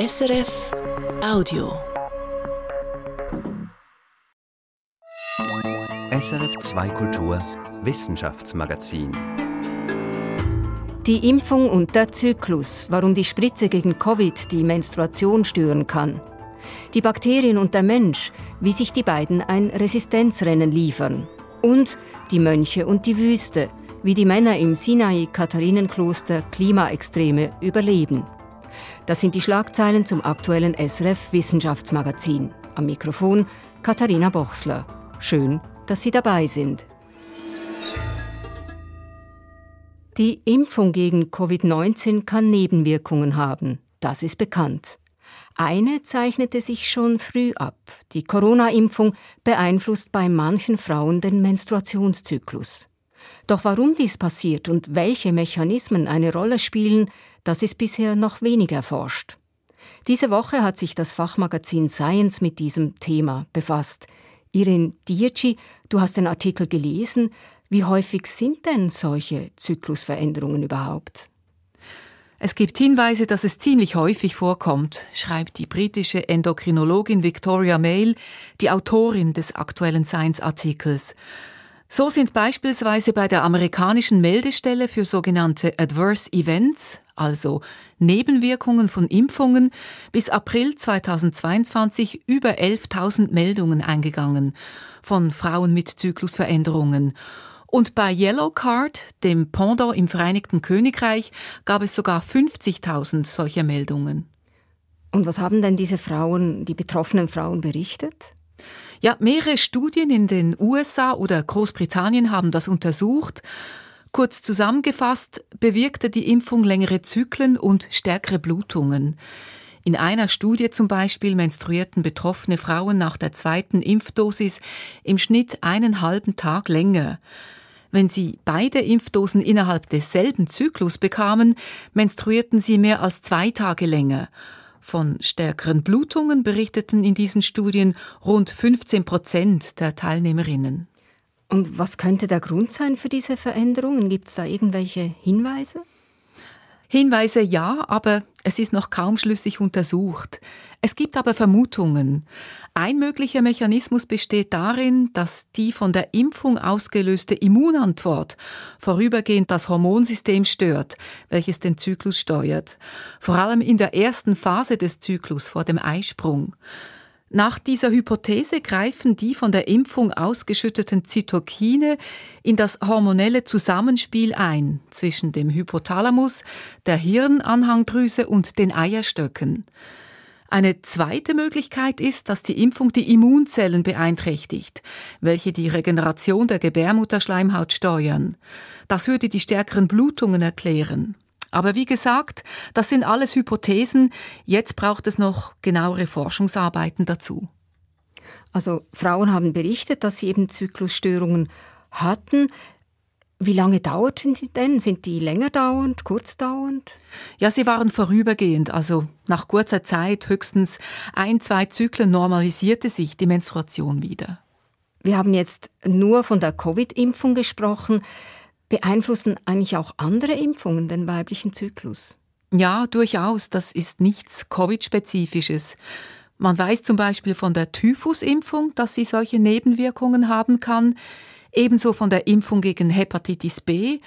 SRF Audio. SRF 2 Kultur Wissenschaftsmagazin. Die Impfung und der Zyklus, warum die Spritze gegen Covid die Menstruation stören kann. Die Bakterien und der Mensch, wie sich die beiden ein Resistenzrennen liefern. Und die Mönche und die Wüste, wie die Männer im Sinai-Katharinenkloster Klimaextreme überleben. Das sind die Schlagzeilen zum aktuellen SRF Wissenschaftsmagazin. Am Mikrofon Katharina Bochsler. Schön, dass Sie dabei sind. Die Impfung gegen Covid-19 kann Nebenwirkungen haben. Das ist bekannt. Eine zeichnete sich schon früh ab. Die Corona-Impfung beeinflusst bei manchen Frauen den Menstruationszyklus. Doch warum dies passiert und welche Mechanismen eine Rolle spielen, das ist bisher noch wenig erforscht. Diese Woche hat sich das Fachmagazin Science mit diesem Thema befasst. Irin Dietschi, du hast den Artikel gelesen. Wie häufig sind denn solche Zyklusveränderungen überhaupt? Es gibt Hinweise, dass es ziemlich häufig vorkommt, schreibt die britische Endokrinologin Victoria Mail, die Autorin des aktuellen Science-Artikels. So sind beispielsweise bei der amerikanischen Meldestelle für sogenannte Adverse Events, also Nebenwirkungen von Impfungen, bis April 2022 über 11.000 Meldungen eingegangen von Frauen mit Zyklusveränderungen. Und bei Yellow Card, dem Pendant im Vereinigten Königreich, gab es sogar 50.000 solcher Meldungen. Und was haben denn diese Frauen, die betroffenen Frauen berichtet? Ja, mehrere Studien in den USA oder Großbritannien haben das untersucht. Kurz zusammengefasst bewirkte die Impfung längere Zyklen und stärkere Blutungen. In einer Studie zum Beispiel menstruierten betroffene Frauen nach der zweiten Impfdosis im Schnitt einen halben Tag länger. Wenn sie beide Impfdosen innerhalb desselben Zyklus bekamen, menstruierten sie mehr als zwei Tage länger. Von stärkeren Blutungen berichteten in diesen Studien rund 15 Prozent der Teilnehmerinnen. Und was könnte der Grund sein für diese Veränderungen? Gibt es da irgendwelche Hinweise? Hinweise ja, aber es ist noch kaum schlüssig untersucht. Es gibt aber Vermutungen. Ein möglicher Mechanismus besteht darin, dass die von der Impfung ausgelöste Immunantwort vorübergehend das Hormonsystem stört, welches den Zyklus steuert, vor allem in der ersten Phase des Zyklus vor dem Eisprung. Nach dieser Hypothese greifen die von der Impfung ausgeschütteten Zytokine in das hormonelle Zusammenspiel ein zwischen dem Hypothalamus, der Hirnanhangdrüse und den Eierstöcken. Eine zweite Möglichkeit ist, dass die Impfung die Immunzellen beeinträchtigt, welche die Regeneration der Gebärmutterschleimhaut steuern. Das würde die stärkeren Blutungen erklären. Aber wie gesagt, das sind alles Hypothesen. Jetzt braucht es noch genauere Forschungsarbeiten dazu. Also Frauen haben berichtet, dass sie eben Zyklusstörungen hatten. Wie lange dauerten sie denn? Sind die länger dauernd, kurz dauernd? Ja, sie waren vorübergehend. Also nach kurzer Zeit, höchstens ein, zwei Zyklen, normalisierte sich die Menstruation wieder. Wir haben jetzt nur von der Covid-Impfung gesprochen. Beeinflussen eigentlich auch andere Impfungen den weiblichen Zyklus? Ja, durchaus. Das ist nichts Covid-spezifisches. Man weiß zum Beispiel von der Typhusimpfung, dass sie solche Nebenwirkungen haben kann, ebenso von der Impfung gegen Hepatitis B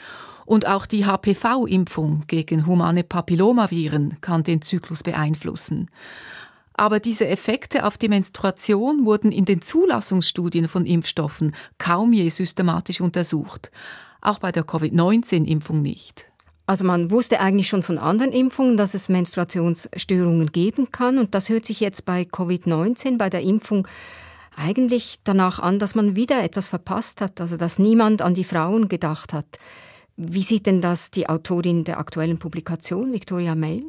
und auch die HPV-Impfung gegen humane Papillomaviren kann den Zyklus beeinflussen. Aber diese Effekte auf die Menstruation wurden in den Zulassungsstudien von Impfstoffen kaum je systematisch untersucht auch bei der Covid-19-Impfung nicht. Also man wusste eigentlich schon von anderen Impfungen, dass es Menstruationsstörungen geben kann und das hört sich jetzt bei Covid-19, bei der Impfung eigentlich danach an, dass man wieder etwas verpasst hat, also dass niemand an die Frauen gedacht hat. Wie sieht denn das die Autorin der aktuellen Publikation, Victoria Mail?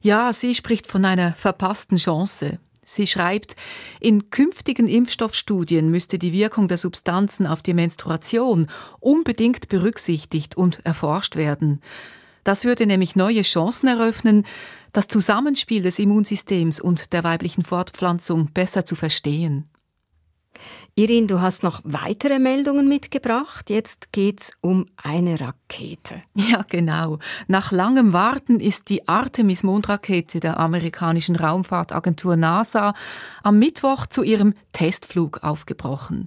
Ja, sie spricht von einer verpassten Chance. Sie schreibt, in künftigen Impfstoffstudien müsste die Wirkung der Substanzen auf die Menstruation unbedingt berücksichtigt und erforscht werden. Das würde nämlich neue Chancen eröffnen, das Zusammenspiel des Immunsystems und der weiblichen Fortpflanzung besser zu verstehen. Irin, du hast noch weitere Meldungen mitgebracht. Jetzt geht's um eine Rakete. Ja, genau. Nach langem Warten ist die Artemis-Mondrakete der amerikanischen Raumfahrtagentur NASA am Mittwoch zu ihrem Testflug aufgebrochen.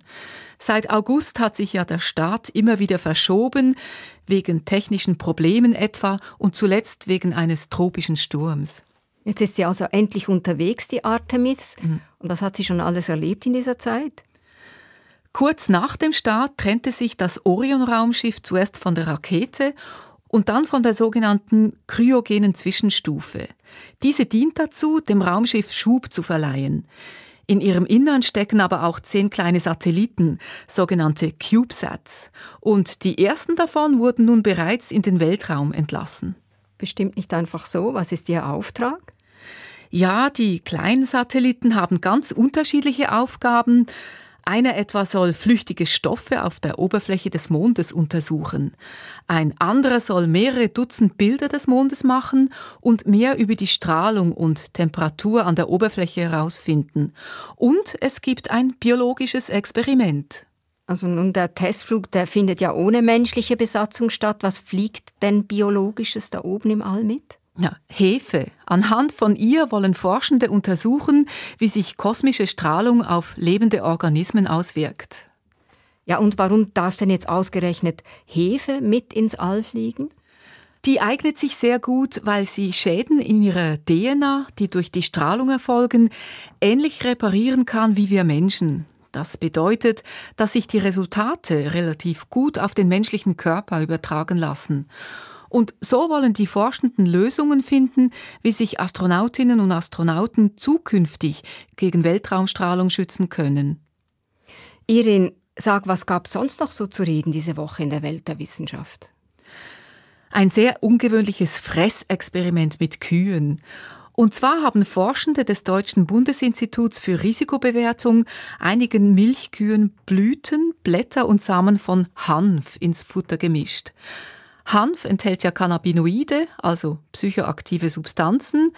Seit August hat sich ja der Start immer wieder verschoben, wegen technischen Problemen etwa und zuletzt wegen eines tropischen Sturms. Jetzt ist sie also endlich unterwegs, die Artemis. Mhm. Und was hat sie schon alles erlebt in dieser Zeit? Kurz nach dem Start trennte sich das Orion-Raumschiff zuerst von der Rakete und dann von der sogenannten kryogenen Zwischenstufe. Diese dient dazu, dem Raumschiff Schub zu verleihen. In ihrem Innern stecken aber auch zehn kleine Satelliten, sogenannte CubeSats. Und die ersten davon wurden nun bereits in den Weltraum entlassen. Bestimmt nicht einfach so. Was ist Ihr Auftrag? Ja, die kleinen Satelliten haben ganz unterschiedliche Aufgaben. Einer etwa soll flüchtige Stoffe auf der Oberfläche des Mondes untersuchen. Ein anderer soll mehrere Dutzend Bilder des Mondes machen und mehr über die Strahlung und Temperatur an der Oberfläche herausfinden. Und es gibt ein biologisches Experiment. Also nun der Testflug, der findet ja ohne menschliche Besatzung statt. Was fliegt denn biologisches da oben im All mit? Ja, Hefe. Anhand von ihr wollen Forschende untersuchen, wie sich kosmische Strahlung auf lebende Organismen auswirkt. Ja, und warum darf denn jetzt ausgerechnet Hefe mit ins All fliegen? Die eignet sich sehr gut, weil sie Schäden in ihrer DNA, die durch die Strahlung erfolgen, ähnlich reparieren kann wie wir Menschen. Das bedeutet, dass sich die Resultate relativ gut auf den menschlichen Körper übertragen lassen. Und so wollen die Forschenden Lösungen finden, wie sich Astronautinnen und Astronauten zukünftig gegen Weltraumstrahlung schützen können. Irin, sag, was gab es sonst noch so zu reden diese Woche in der Welt der Wissenschaft? Ein sehr ungewöhnliches Fressexperiment mit Kühen. Und zwar haben Forschende des Deutschen Bundesinstituts für Risikobewertung einigen Milchkühen Blüten, Blätter und Samen von Hanf ins Futter gemischt. Hanf enthält ja Cannabinoide, also psychoaktive Substanzen,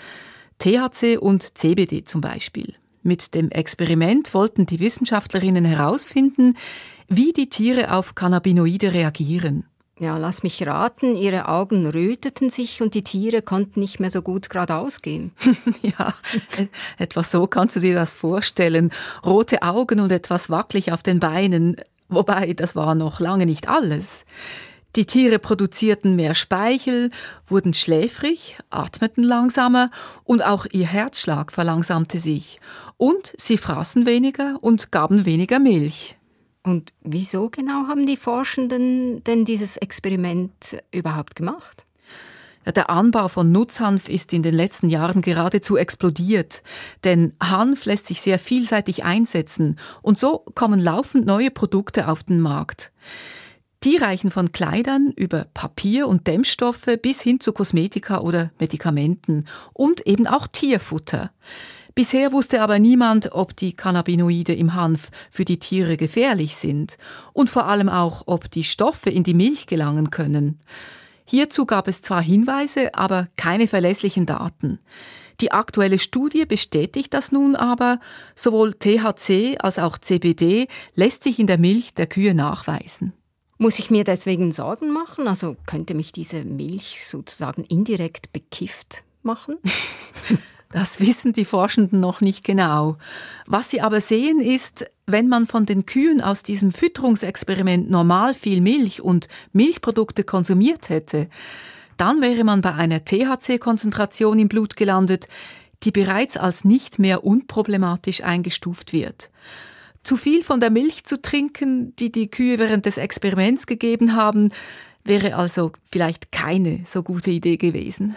THC und CBD zum Beispiel. Mit dem Experiment wollten die Wissenschaftlerinnen herausfinden, wie die Tiere auf Cannabinoide reagieren. Ja, lass mich raten, ihre Augen röteten sich und die Tiere konnten nicht mehr so gut geradeaus gehen. ja, etwa so kannst du dir das vorstellen. Rote Augen und etwas wackelig auf den Beinen. Wobei, das war noch lange nicht alles. Die Tiere produzierten mehr Speichel, wurden schläfrig, atmeten langsamer und auch ihr Herzschlag verlangsamte sich. Und sie fraßen weniger und gaben weniger Milch. Und wieso genau haben die Forschenden denn dieses Experiment überhaupt gemacht? Der Anbau von Nutzhanf ist in den letzten Jahren geradezu explodiert, denn Hanf lässt sich sehr vielseitig einsetzen und so kommen laufend neue Produkte auf den Markt. Die reichen von Kleidern über Papier und Dämmstoffe bis hin zu Kosmetika oder Medikamenten und eben auch Tierfutter. Bisher wusste aber niemand, ob die Cannabinoide im Hanf für die Tiere gefährlich sind und vor allem auch, ob die Stoffe in die Milch gelangen können. Hierzu gab es zwar Hinweise, aber keine verlässlichen Daten. Die aktuelle Studie bestätigt das nun aber, sowohl THC als auch CBD lässt sich in der Milch der Kühe nachweisen. Muss ich mir deswegen Sorgen machen? Also könnte mich diese Milch sozusagen indirekt bekifft machen? Das wissen die Forschenden noch nicht genau. Was sie aber sehen ist, wenn man von den Kühen aus diesem Fütterungsexperiment normal viel Milch und Milchprodukte konsumiert hätte, dann wäre man bei einer THC-Konzentration im Blut gelandet, die bereits als nicht mehr unproblematisch eingestuft wird. Zu viel von der Milch zu trinken, die die Kühe während des Experiments gegeben haben, wäre also vielleicht keine so gute Idee gewesen.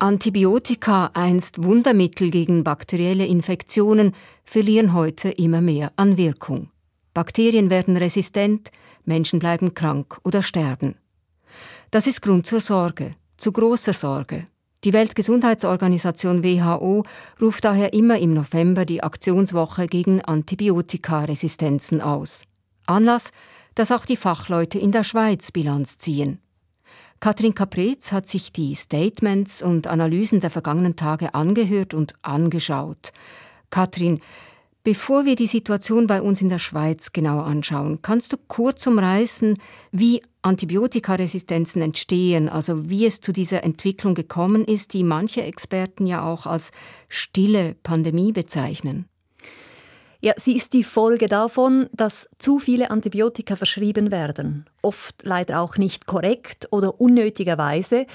Antibiotika, einst Wundermittel gegen bakterielle Infektionen, verlieren heute immer mehr an Wirkung. Bakterien werden resistent, Menschen bleiben krank oder sterben. Das ist Grund zur Sorge, zu großer Sorge. Die Weltgesundheitsorganisation WHO ruft daher immer im November die Aktionswoche gegen Antibiotikaresistenzen aus. Anlass, dass auch die Fachleute in der Schweiz Bilanz ziehen. Katrin Kapretz hat sich die Statements und Analysen der vergangenen Tage angehört und angeschaut. Katrin, bevor wir die Situation bei uns in der Schweiz genauer anschauen, kannst du kurz umreißen, wie Antibiotikaresistenzen entstehen, also wie es zu dieser Entwicklung gekommen ist, die manche Experten ja auch als stille Pandemie bezeichnen? Ja, sie ist die Folge davon, dass zu viele Antibiotika verschrieben werden, oft leider auch nicht korrekt oder unnötigerweise.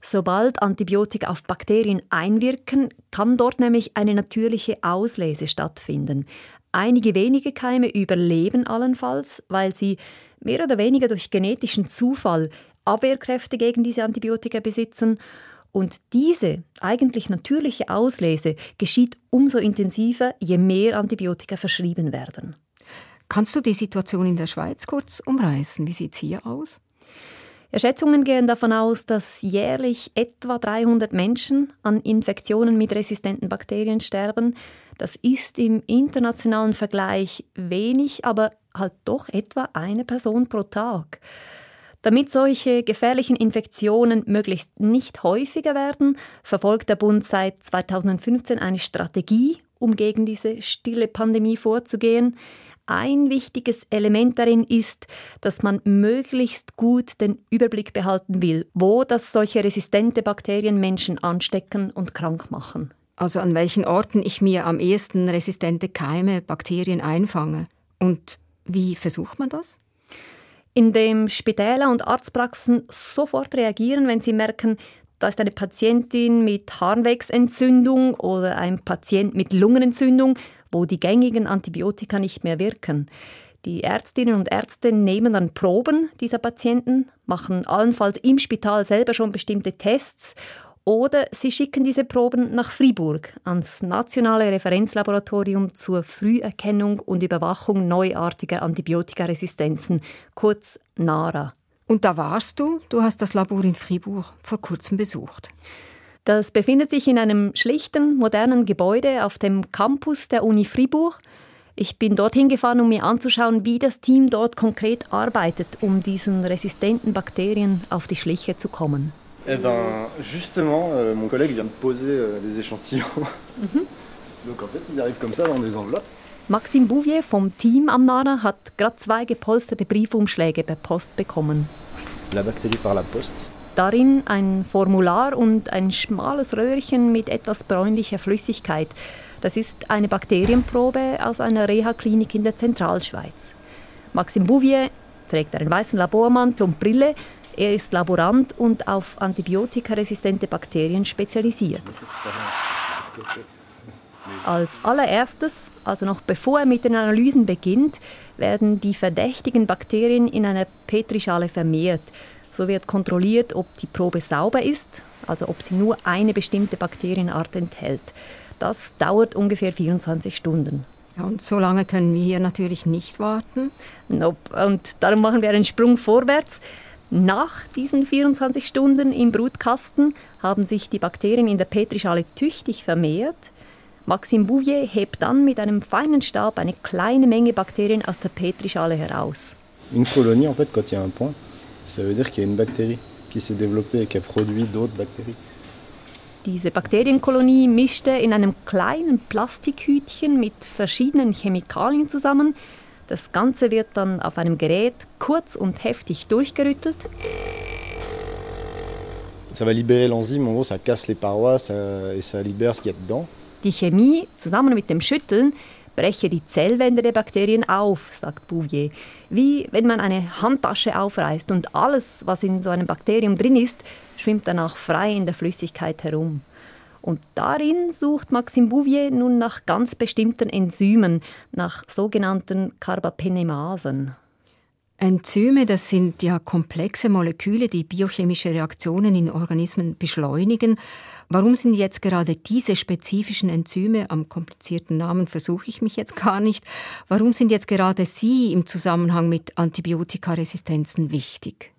Sobald Antibiotika auf Bakterien einwirken, kann dort nämlich eine natürliche Auslese stattfinden. Einige wenige Keime überleben allenfalls, weil sie mehr oder weniger durch genetischen Zufall Abwehrkräfte gegen diese Antibiotika besitzen und diese eigentlich natürliche Auslese geschieht umso intensiver, je mehr Antibiotika verschrieben werden. Kannst du die Situation in der Schweiz kurz umreißen? Wie sieht es hier aus? Schätzungen gehen davon aus, dass jährlich etwa 300 Menschen an Infektionen mit resistenten Bakterien sterben. Das ist im internationalen Vergleich wenig, aber halt doch etwa eine Person pro Tag. Damit solche gefährlichen Infektionen möglichst nicht häufiger werden, verfolgt der Bund seit 2015 eine Strategie, um gegen diese stille Pandemie vorzugehen. Ein wichtiges Element darin ist, dass man möglichst gut den Überblick behalten will, wo das solche resistente Bakterien Menschen anstecken und krank machen. Also an welchen Orten ich mir am ehesten resistente Keime, Bakterien einfange. Und wie versucht man das? indem Spitäler und Arztpraxen sofort reagieren, wenn sie merken, da ist eine Patientin mit Harnwegsentzündung oder ein Patient mit Lungenentzündung, wo die gängigen Antibiotika nicht mehr wirken. Die Ärztinnen und Ärzte nehmen dann Proben dieser Patienten, machen allenfalls im Spital selber schon bestimmte Tests oder sie schicken diese Proben nach Fribourg ans nationale Referenzlaboratorium zur Früherkennung und Überwachung neuartiger Antibiotikaresistenzen, kurz NARA. Und da warst du, du hast das Labor in Fribourg vor kurzem besucht. Das befindet sich in einem schlichten, modernen Gebäude auf dem Campus der Uni Fribourg. Ich bin dorthin gefahren, um mir anzuschauen, wie das Team dort konkret arbeitet, um diesen resistenten Bakterien auf die Schliche zu kommen. Eh ben, justement, euh, mon collègue vient de poser euh, les échantillons. Mhm. Donc en fait, ils arrivent comme ça dans des enveloppes. Maxime Bouvier vom Team am NARA hat gerade zwei gepolsterte Briefumschläge per Post bekommen. La Bakterie par la Poste. Darin ein Formular und ein schmales Röhrchen mit etwas bräunlicher Flüssigkeit. Das ist eine Bakterienprobe aus einer Reha-Klinik in der Zentralschweiz. Maxime Bouvier trägt einen weißen Labormantel und Brille er ist Laborant und auf antibiotikaresistente Bakterien spezialisiert. Als allererstes, also noch bevor er mit den Analysen beginnt, werden die verdächtigen Bakterien in einer Petrischale vermehrt. So wird kontrolliert, ob die Probe sauber ist, also ob sie nur eine bestimmte Bakterienart enthält. Das dauert ungefähr 24 Stunden. Ja, und so lange können wir hier natürlich nicht warten. Nope. Und darum machen wir einen Sprung vorwärts. Nach diesen 24 Stunden im Brutkasten haben sich die Bakterien in der Petrischale tüchtig vermehrt. Maxime Bouvier hebt dann mit einem feinen Stab eine kleine Menge Bakterien aus der Petrischale heraus. Une colonie, en fait, quand il y a un point, ça veut dire qu'il y a une bactérie qui s'est développée et qui a produit d'autres bactéries. Diese Bakterienkolonie mischte in einem kleinen Plastikhütchen mit verschiedenen Chemikalien zusammen, das Ganze wird dann auf einem Gerät kurz und heftig durchgerüttelt. Ça va libérer l'enzyme, en gros, ça casse les parois ça, et ça libère ce qu'il y a dedans. Die Chemie zusammen mit dem Schütteln breche die Zellwände der Bakterien auf, sagt Bouvier. Wie wenn man eine Handtasche aufreißt und alles, was in so einem Bakterium drin ist, schwimmt danach frei in der Flüssigkeit herum. Und darin sucht Maxime Bouvier nun nach ganz bestimmten Enzymen, nach sogenannten Carbapenemasen. Enzyme, das sind ja komplexe Moleküle, die biochemische Reaktionen in Organismen beschleunigen. Warum sind jetzt gerade diese spezifischen Enzyme, am komplizierten Namen versuche ich mich jetzt gar nicht, warum sind jetzt gerade sie im Zusammenhang mit Antibiotikaresistenzen wichtig?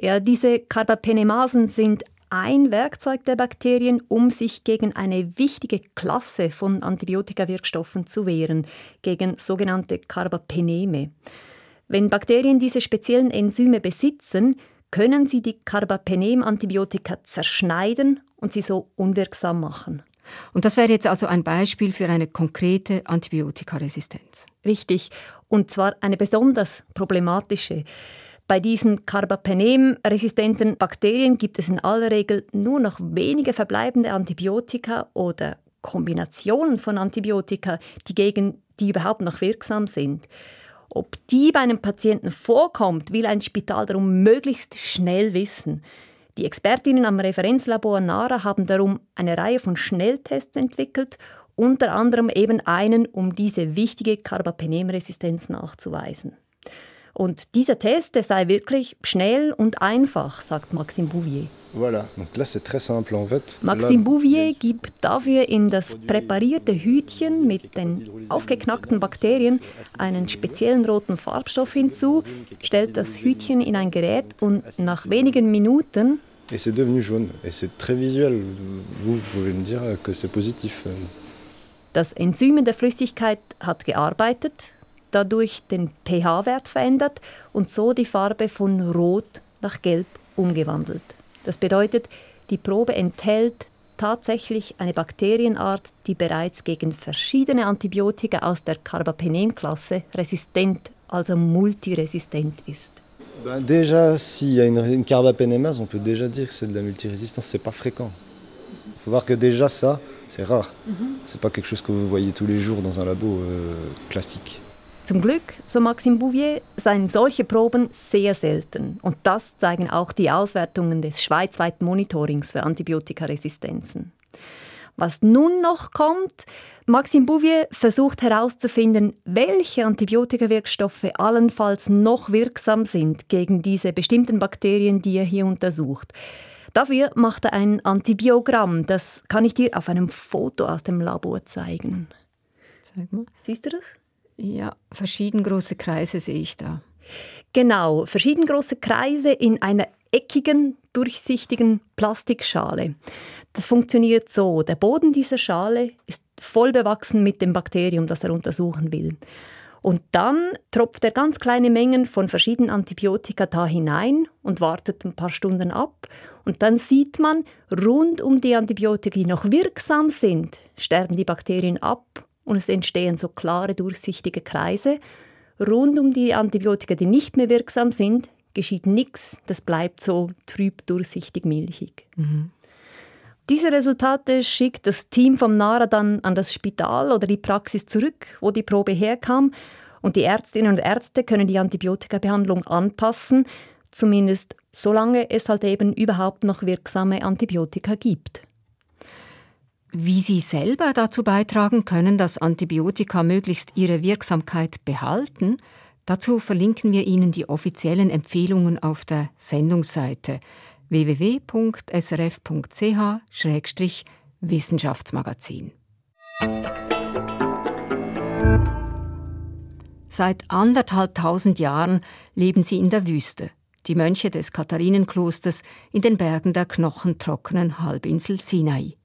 Ja, diese Carbapenemasen sind ein Werkzeug der Bakterien, um sich gegen eine wichtige Klasse von Antibiotikawirkstoffen zu wehren, gegen sogenannte Carbapeneme. Wenn Bakterien diese speziellen Enzyme besitzen, können sie die Carbapenem-Antibiotika zerschneiden und sie so unwirksam machen. Und das wäre jetzt also ein Beispiel für eine konkrete Antibiotikaresistenz. Richtig, und zwar eine besonders problematische. Bei diesen Carbapenem-resistenten Bakterien gibt es in aller Regel nur noch wenige verbleibende Antibiotika oder Kombinationen von Antibiotika, die gegen die überhaupt noch wirksam sind. Ob die bei einem Patienten vorkommt, will ein Spital darum möglichst schnell wissen. Die Expertinnen am Referenzlabor NARA haben darum eine Reihe von Schnelltests entwickelt, unter anderem eben einen, um diese wichtige Carbapenem-Resistenz nachzuweisen. Und dieser Test der sei wirklich schnell und einfach, sagt Maxime Bouvier. Voilà, donc là c'est très simple en fait. Maxime Bouvier gibt dafür in das präparierte Hütchen mit den aufgeknackten Bakterien einen speziellen roten Farbstoff hinzu, stellt das Hütchen in ein Gerät und nach wenigen Minuten Et c'est devenu jaune. Et c'est très visuel. Vous pouvez me dire que c'est positif. Das Enzym in der Flüssigkeit hat gearbeitet, dadurch den pH-Wert verändert und so die Farbe von Rot nach Gelb umgewandelt. Das bedeutet, die Probe enthält tatsächlich eine Bakterienart, die bereits gegen verschiedene Antibiotika aus der Carbapenem-Klasse resistent, also multiresistent ist. Ben déjà, s'il y a une, une carbapenémase, on peut déjà dire que c'est de la multirésistance. C'est pas fréquent. Il faut voir que déjà ça, c'est rare. Mm -hmm. C'est pas quelque chose que vous voyez tous les jours dans un labo euh, classique. Zum Glück, so Maxime Bouvier, seien solche Proben sehr selten. Und das zeigen auch die Auswertungen des schweizweiten Monitorings für Antibiotikaresistenzen. Was nun noch kommt, Maxime Bouvier versucht herauszufinden, welche Antibiotikawirkstoffe allenfalls noch wirksam sind gegen diese bestimmten Bakterien, die er hier untersucht. Dafür macht er ein Antibiogramm. Das kann ich dir auf einem Foto aus dem Labor zeigen. Zeig mal. Siehst du das? Ja, verschieden große Kreise sehe ich da. Genau, verschieden große Kreise in einer eckigen, durchsichtigen Plastikschale. Das funktioniert so. Der Boden dieser Schale ist voll bewachsen mit dem Bakterium, das er untersuchen will. Und dann tropft er ganz kleine Mengen von verschiedenen Antibiotika da hinein und wartet ein paar Stunden ab. Und dann sieht man, rund um die Antibiotika, die noch wirksam sind, sterben die Bakterien ab und es entstehen so klare, durchsichtige Kreise. Rund um die Antibiotika, die nicht mehr wirksam sind, geschieht nichts. Das bleibt so trüb, durchsichtig, milchig. Mhm. Diese Resultate schickt das Team vom NARA dann an das Spital oder die Praxis zurück, wo die Probe herkam. Und die Ärztinnen und Ärzte können die Antibiotikabehandlung anpassen, zumindest solange es halt eben überhaupt noch wirksame Antibiotika gibt. Wie Sie selber dazu beitragen können, dass Antibiotika möglichst ihre Wirksamkeit behalten, dazu verlinken wir Ihnen die offiziellen Empfehlungen auf der Sendungsseite www.srf.ch-wissenschaftsmagazin. Seit anderthalbtausend Jahren leben sie in der Wüste, die Mönche des Katharinenklosters in den Bergen der knochentrockenen Halbinsel Sinai.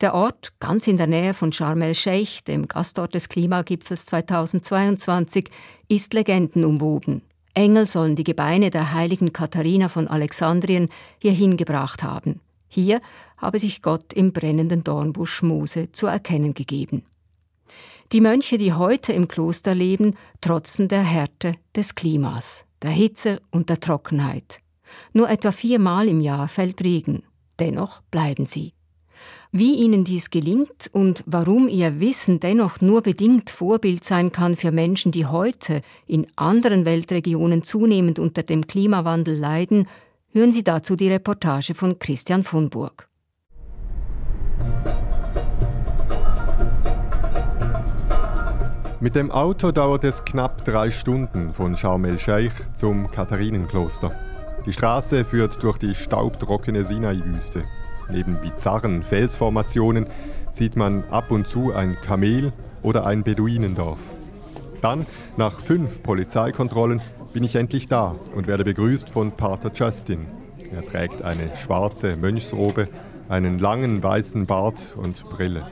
Der Ort, ganz in der Nähe von Sharm el-Sheikh, dem Gastort des Klimagipfels 2022, ist legendenumwoben. Engel sollen die Gebeine der heiligen Katharina von Alexandrien hierhin gebracht haben. Hier habe sich Gott im brennenden Dornbusch Mose zu erkennen gegeben. Die Mönche, die heute im Kloster leben, trotzen der Härte des Klimas, der Hitze und der Trockenheit. Nur etwa viermal im Jahr fällt Regen. Dennoch bleiben sie. Wie ihnen dies gelingt und warum ihr Wissen dennoch nur bedingt Vorbild sein kann für Menschen, die heute in anderen Weltregionen zunehmend unter dem Klimawandel leiden, hören Sie dazu die Reportage von Christian von Burg. Mit dem Auto dauert es knapp drei Stunden von Sharm el-Sheikh zum Katharinenkloster. Die Straße führt durch die staubtrockene Sinai-Wüste. Neben bizarren Felsformationen sieht man ab und zu ein Kamel oder ein Beduinendorf. Dann, nach fünf Polizeikontrollen, bin ich endlich da und werde begrüßt von Pater Justin. Er trägt eine schwarze Mönchsrobe, einen langen weißen Bart und Brille.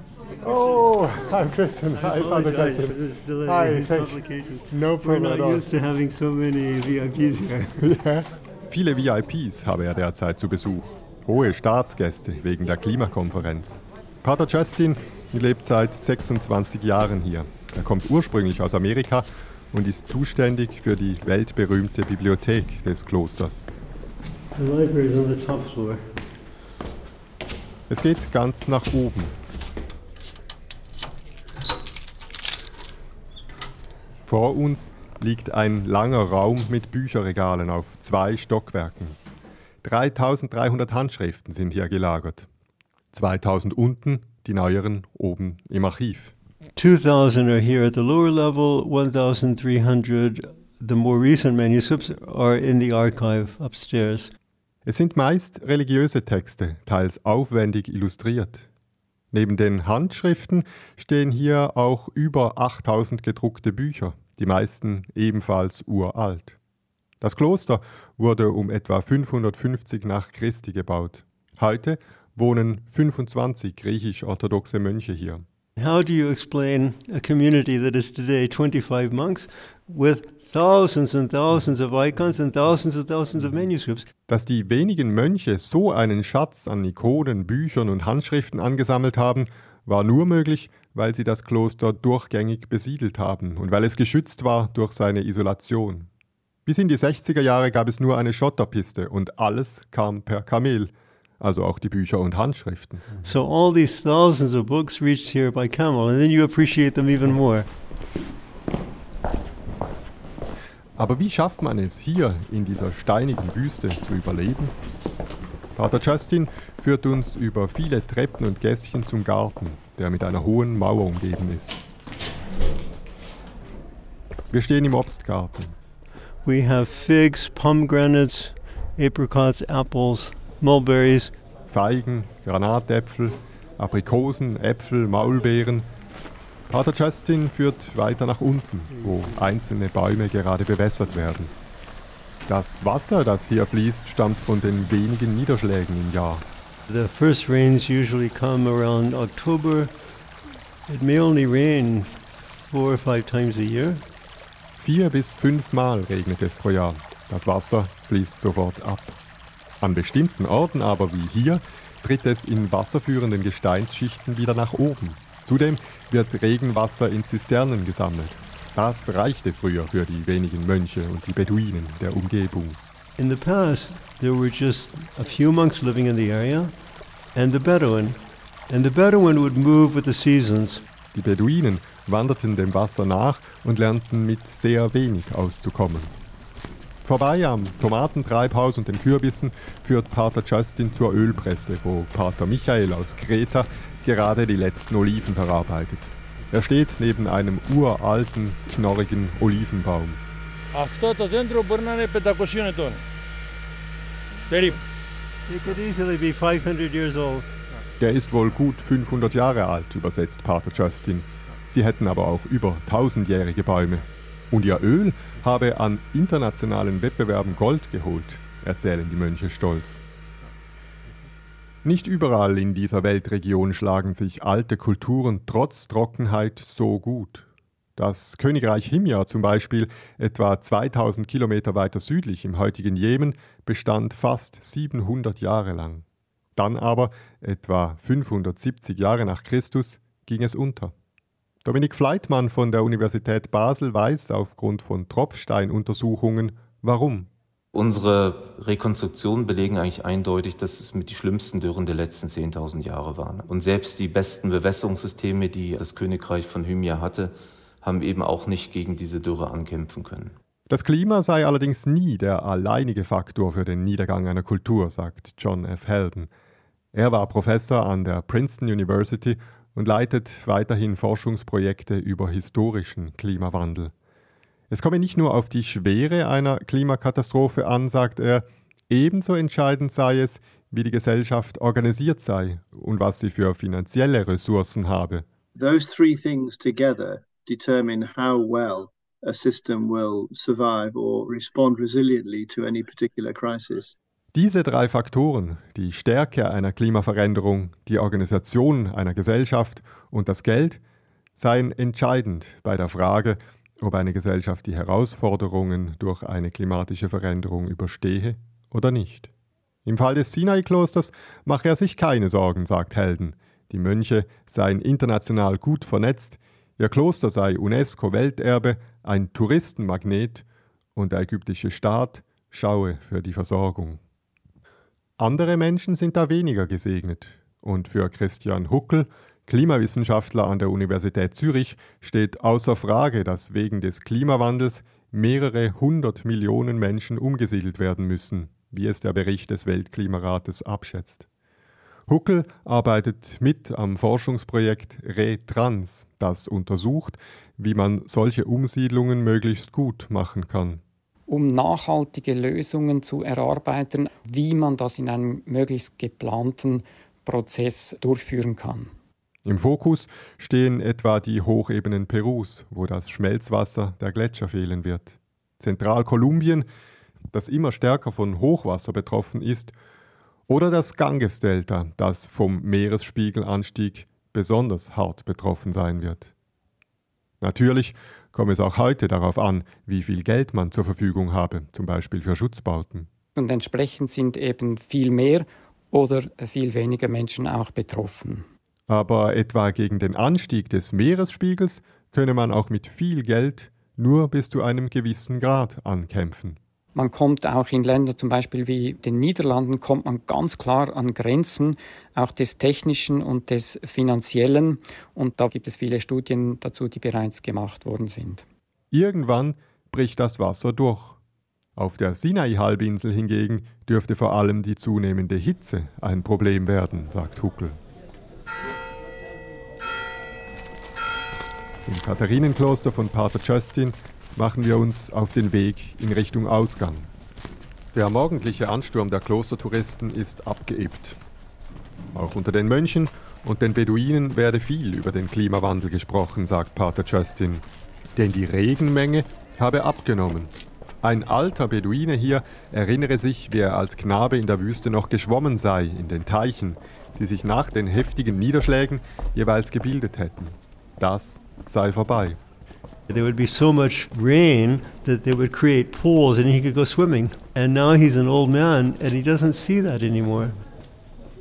Oh, I'm Christian. Hi, Father Justin. Hi, thank you. No problem We're not used to having so many VIPs here. yeah. Viele VIPs habe er derzeit zu Besuch. Hohe Staatsgäste wegen der Klimakonferenz. Pater Justin lebt seit 26 Jahren hier. Er kommt ursprünglich aus Amerika und ist zuständig für die weltberühmte Bibliothek des Klosters. Es geht ganz nach oben. Vor uns liegt ein langer Raum mit Bücherregalen auf zwei Stockwerken. 3300 Handschriften sind hier gelagert. 2000 unten, die neueren oben im Archiv. 2000 are here at the lower level, 1300 the more recent manuscripts are in the archive upstairs. Es sind meist religiöse Texte, teils aufwendig illustriert. Neben den Handschriften stehen hier auch über 8000 gedruckte Bücher, die meisten ebenfalls uralt. Das Kloster wurde um etwa 550 nach Christi gebaut. Heute wohnen 25 griechisch-orthodoxe Mönche hier. How do you explain a community that is today 25 monks with thousands and thousands of icons and thousands and thousands of manuscripts? Dass die wenigen Mönche so einen Schatz an Ikonen, Büchern und Handschriften angesammelt haben, war nur möglich, weil sie das Kloster durchgängig besiedelt haben und weil es geschützt war durch seine Isolation. Bis in die 60er Jahre gab es nur eine Schotterpiste und alles kam per Kamel also auch die Bücher und Handschriften. So all these thousands of books reached here by camel and then you appreciate them even more. Aber wie schafft man es, hier in dieser steinigen Wüste zu überleben? Pater Justin führt uns über viele Treppen und Gässchen zum Garten, der mit einer hohen Mauer umgeben ist. Wir stehen im Obstgarten. We have figs, pomegranates, apricots, apples, mulberries. Feigen, Granatäpfel, Aprikosen, Äpfel, Maulbeeren. Pater Justin führt weiter nach unten, wo einzelne Bäume gerade bewässert werden. Das Wasser, das hier fließt, stammt von den wenigen Niederschlägen im Jahr. The first rains usually come around October. It may only rain four or five times a year. Vier bis fünfmal regnet es pro Jahr. Das Wasser fließt sofort ab. An bestimmten Orten aber wie hier tritt es in wasserführenden Gesteinsschichten wieder nach oben. Zudem wird Regenwasser in Zisternen gesammelt. Das reichte früher für die wenigen Mönche und die Beduinen der Umgebung. In the past, there were just a few monks living in the area and the Bedouin. And the Bedouin would move with the seasons. Die Beduinen wanderten dem Wasser nach und lernten mit sehr wenig auszukommen. Vorbei am Tomatentreibhaus und den Kürbissen führt Pater Justin zur Ölpresse, wo Pater Michael aus Kreta gerade die letzten Oliven verarbeitet. Er steht neben einem uralten, knorrigen Olivenbaum. Αυτό το δέντρο μπορεί να είναι 500 ετών. Περίπου. It could easily be 500 years old. Der ist wohl gut 500 Jahre alt, übersetzt Pater Justin. Sie hätten aber auch über tausendjährige Bäume. Und ihr Öl habe an internationalen Wettbewerben Gold geholt, erzählen die Mönche stolz. Nicht überall in dieser Weltregion schlagen sich alte Kulturen trotz Trockenheit so gut. Das Königreich Himyar zum Beispiel, etwa 2000 Kilometer weiter südlich im heutigen Jemen, bestand fast 700 Jahre lang. Dann aber, etwa 570 Jahre nach Christus, ging es unter. Dominik Fleitmann von der Universität Basel weiß aufgrund von Tropfsteinuntersuchungen, warum. Unsere Rekonstruktionen belegen eigentlich eindeutig, dass es mit die schlimmsten Dürren der letzten 10.000 Jahre waren. Und selbst die besten Bewässerungssysteme, die das Königreich von Hymia hatte, haben eben auch nicht gegen diese Dürre ankämpfen können. Das Klima sei allerdings nie der alleinige Faktor für den Niedergang einer Kultur, sagt John F. Helden. Er war Professor an der Princeton University und leitet weiterhin Forschungsprojekte über historischen Klimawandel. Es komme nicht nur auf die Schwere einer Klimakatastrophe an, sagt er, ebenso entscheidend sei es, wie die Gesellschaft organisiert sei und was sie für finanzielle Ressourcen habe. Those three things together determine how well a system will survive or respond resiliently to any particular crisis. Diese drei Faktoren, die Stärke einer Klimaveränderung, die Organisation einer Gesellschaft und das Geld, seien entscheidend bei der Frage, ob eine Gesellschaft die Herausforderungen durch eine klimatische Veränderung überstehe oder nicht. Im Fall des Sinai-Klosters mache er sich keine Sorgen, sagt Helden. Die Mönche seien international gut vernetzt, ihr Kloster sei UNESCO-Welterbe, ein Touristenmagnet und der ägyptische Staat schaue für die Versorgung. Andere Menschen sind da weniger gesegnet. Und für Christian Huckel, Klimawissenschaftler an der Universität Zürich, steht außer Frage, dass wegen des Klimawandels mehrere hundert Millionen Menschen umgesiedelt werden müssen, wie es der Bericht des Weltklimarates abschätzt. Huckel arbeitet mit am Forschungsprojekt ReTrans, das untersucht, wie man solche Umsiedlungen möglichst gut machen kann. Um nachhaltige Lösungen zu erarbeiten, wie man das in einem möglichst geplanten Prozess durchführen kann. Im Fokus stehen etwa die Hochebenen Perus, wo das Schmelzwasser der Gletscher fehlen wird. Zentralkolumbien, das immer stärker von Hochwasser betroffen ist, oder das Gangesdelta, das vom Meeresspiegelanstieg besonders hart betroffen sein wird. Natürlich komme es auch heute darauf an, wie viel Geld man zur Verfügung habe, zum Beispiel für Schutzbauten. Und entsprechend sind eben viel mehr oder viel weniger Menschen auch betroffen. Aber etwa gegen den Anstieg des Meeresspiegels könne man auch mit viel Geld nur bis zu einem gewissen Grad ankämpfen. Man kommt auch in Ländern zum Beispiel wie den Niederlanden, kommt man ganz klar an Grenzen, auch des technischen und des finanziellen. Und da gibt es viele Studien dazu, die bereits gemacht worden sind. Irgendwann bricht das Wasser durch. Auf der Sinai-Halbinsel hingegen dürfte vor allem die zunehmende Hitze ein Problem werden, sagt Huckel. Im Katharinenkloster von Pater Justin machen wir uns auf den Weg in Richtung Ausgang. Der morgendliche Ansturm der Klostertouristen ist abgeebbt. Auch unter den Mönchen und den Beduinen werde viel über den Klimawandel gesprochen, sagt Pater Justin. Denn die Regenmenge habe abgenommen. Ein alter Beduine hier erinnere sich, wie er als Knabe in der Wüste noch geschwommen sei, in den Teichen, die sich nach den heftigen Niederschlägen jeweils gebildet hätten. Das sei vorbei. There would be so much rain that they would create pools and he could go swimming. And now he's an old man and he doesn't see that anymore.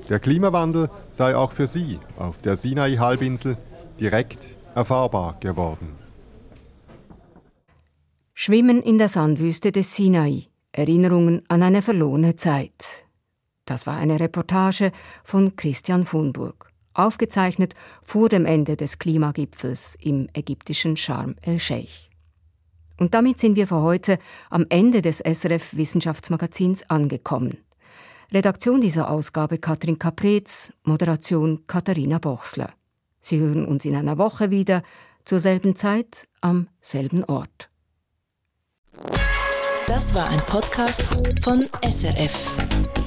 Der Klimawandel sei auch für sie auf der Sinai-Halbinsel direkt erfahrbar geworden. Schwimmen in der Sandwüste des Sinai. Erinnerungen an eine verlorene Zeit. Das war eine Reportage von Christian Funburg aufgezeichnet vor dem Ende des Klimagipfels im ägyptischen Sharm el-Sheikh. Und damit sind wir für heute am Ende des SRF Wissenschaftsmagazins angekommen. Redaktion dieser Ausgabe Katrin Kapretz, Moderation Katharina Bochsler. Sie hören uns in einer Woche wieder, zur selben Zeit, am selben Ort. Das war ein Podcast von SRF.